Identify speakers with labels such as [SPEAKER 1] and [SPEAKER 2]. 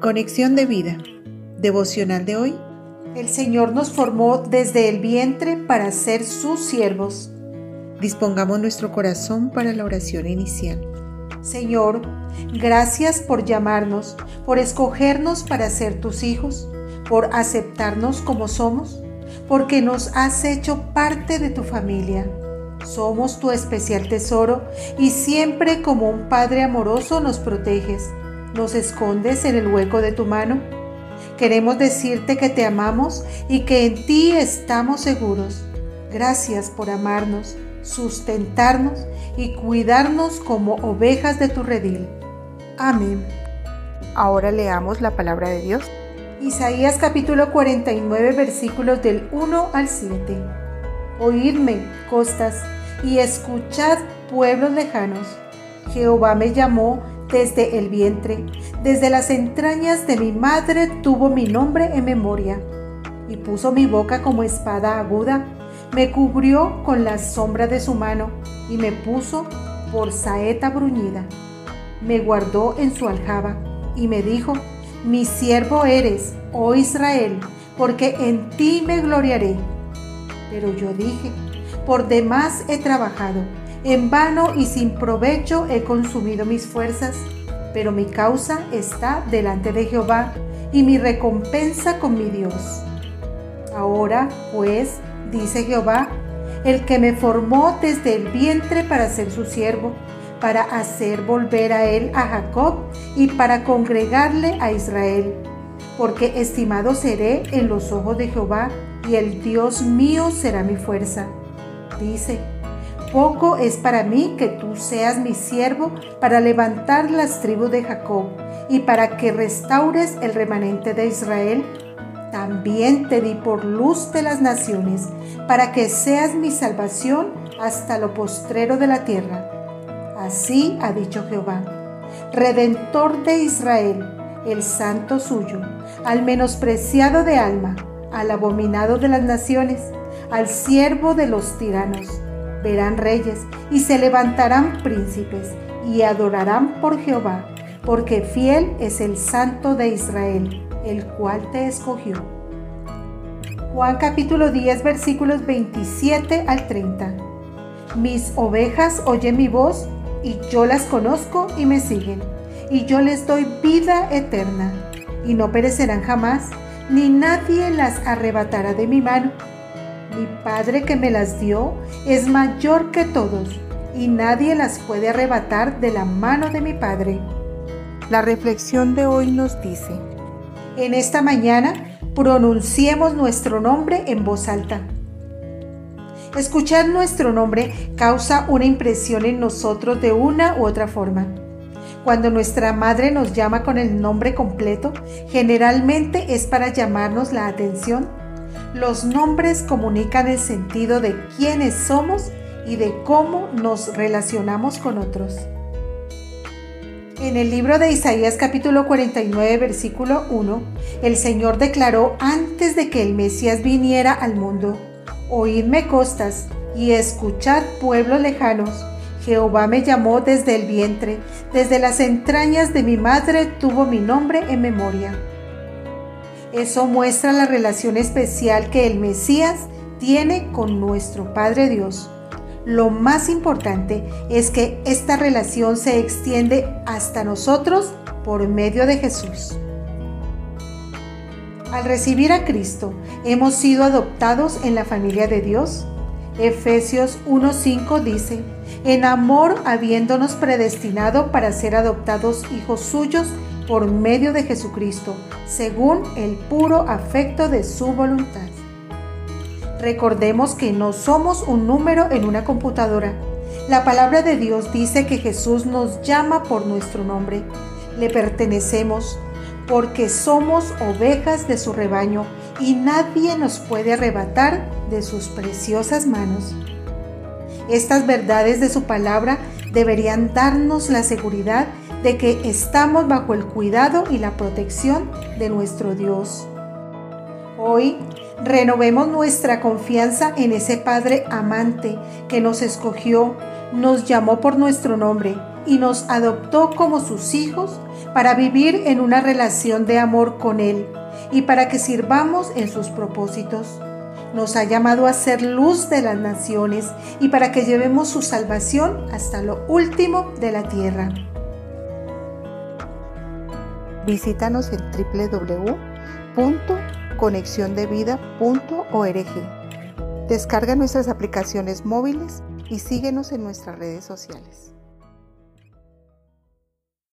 [SPEAKER 1] Conexión de vida. Devocional de hoy.
[SPEAKER 2] El Señor nos formó desde el vientre para ser sus siervos.
[SPEAKER 1] Dispongamos nuestro corazón para la oración inicial.
[SPEAKER 2] Señor, gracias por llamarnos, por escogernos para ser tus hijos, por aceptarnos como somos, porque nos has hecho parte de tu familia. Somos tu especial tesoro y siempre como un Padre amoroso nos proteges nos escondes en el hueco de tu mano. Queremos decirte que te amamos y que en ti estamos seguros. Gracias por amarnos, sustentarnos y cuidarnos como ovejas de tu redil. Amén.
[SPEAKER 1] Ahora leamos la palabra de Dios.
[SPEAKER 2] Isaías capítulo 49 versículos del 1 al 7. Oídme, costas, y escuchad, pueblos lejanos. Jehová me llamó desde el vientre, desde las entrañas de mi madre tuvo mi nombre en memoria, y puso mi boca como espada aguda, me cubrió con la sombra de su mano, y me puso por saeta bruñida. Me guardó en su aljaba, y me dijo, mi siervo eres, oh Israel, porque en ti me gloriaré. Pero yo dije, por demás he trabajado en vano y sin provecho he consumido mis fuerzas, pero mi causa está delante de Jehová y mi recompensa con mi Dios. Ahora, pues, dice Jehová, el que me formó desde el vientre para ser su siervo, para hacer volver a él a Jacob y para congregarle a Israel. Porque estimado seré en los ojos de Jehová y el Dios mío será mi fuerza. Dice, poco es para mí que tú seas mi siervo para levantar las tribus de Jacob y para que restaures el remanente de Israel. También te di por luz de las naciones, para que seas mi salvación hasta lo postrero de la tierra. Así ha dicho Jehová, Redentor de Israel, el santo suyo, al menospreciado de alma, al abominado de las naciones, al siervo de los tiranos verán reyes y se levantarán príncipes y adorarán por Jehová, porque fiel es el Santo de Israel, el cual te escogió. Juan capítulo 10 versículos 27 al 30. Mis ovejas oyen mi voz y yo las conozco y me siguen, y yo les doy vida eterna, y no perecerán jamás, ni nadie las arrebatará de mi mano mi Padre que me las dio es mayor que todos y nadie las puede arrebatar de la mano de mi Padre.
[SPEAKER 1] La reflexión de hoy nos dice,
[SPEAKER 2] en esta mañana pronunciemos nuestro nombre en voz alta. Escuchar nuestro nombre causa una impresión en nosotros de una u otra forma. Cuando nuestra madre nos llama con el nombre completo, generalmente es para llamarnos la atención los nombres comunican el sentido de quiénes somos y de cómo nos relacionamos con otros. En el libro de Isaías capítulo 49 versículo 1, el Señor declaró antes de que el Mesías viniera al mundo, Oídme costas y escuchad pueblos lejanos. Jehová me llamó desde el vientre, desde las entrañas de mi madre tuvo mi nombre en memoria. Eso muestra la relación especial que el Mesías tiene con nuestro Padre Dios. Lo más importante es que esta relación se extiende hasta nosotros por medio de Jesús. Al recibir a Cristo, hemos sido adoptados en la familia de Dios. Efesios 1.5 dice, en amor habiéndonos predestinado para ser adoptados hijos suyos por medio de Jesucristo, según el puro afecto de su voluntad. Recordemos que no somos un número en una computadora. La palabra de Dios dice que Jesús nos llama por nuestro nombre. Le pertenecemos porque somos ovejas de su rebaño y nadie nos puede arrebatar de sus preciosas manos. Estas verdades de su palabra deberían darnos la seguridad de que estamos bajo el cuidado y la protección de nuestro Dios. Hoy renovemos nuestra confianza en ese Padre amante que nos escogió, nos llamó por nuestro nombre y nos adoptó como sus hijos para vivir en una relación de amor con Él y para que sirvamos en sus propósitos. Nos ha llamado a ser luz de las naciones y para que llevemos su salvación hasta lo último de la tierra.
[SPEAKER 1] Visítanos en www.conexiondevida.org. Descarga nuestras aplicaciones móviles y síguenos en nuestras redes sociales.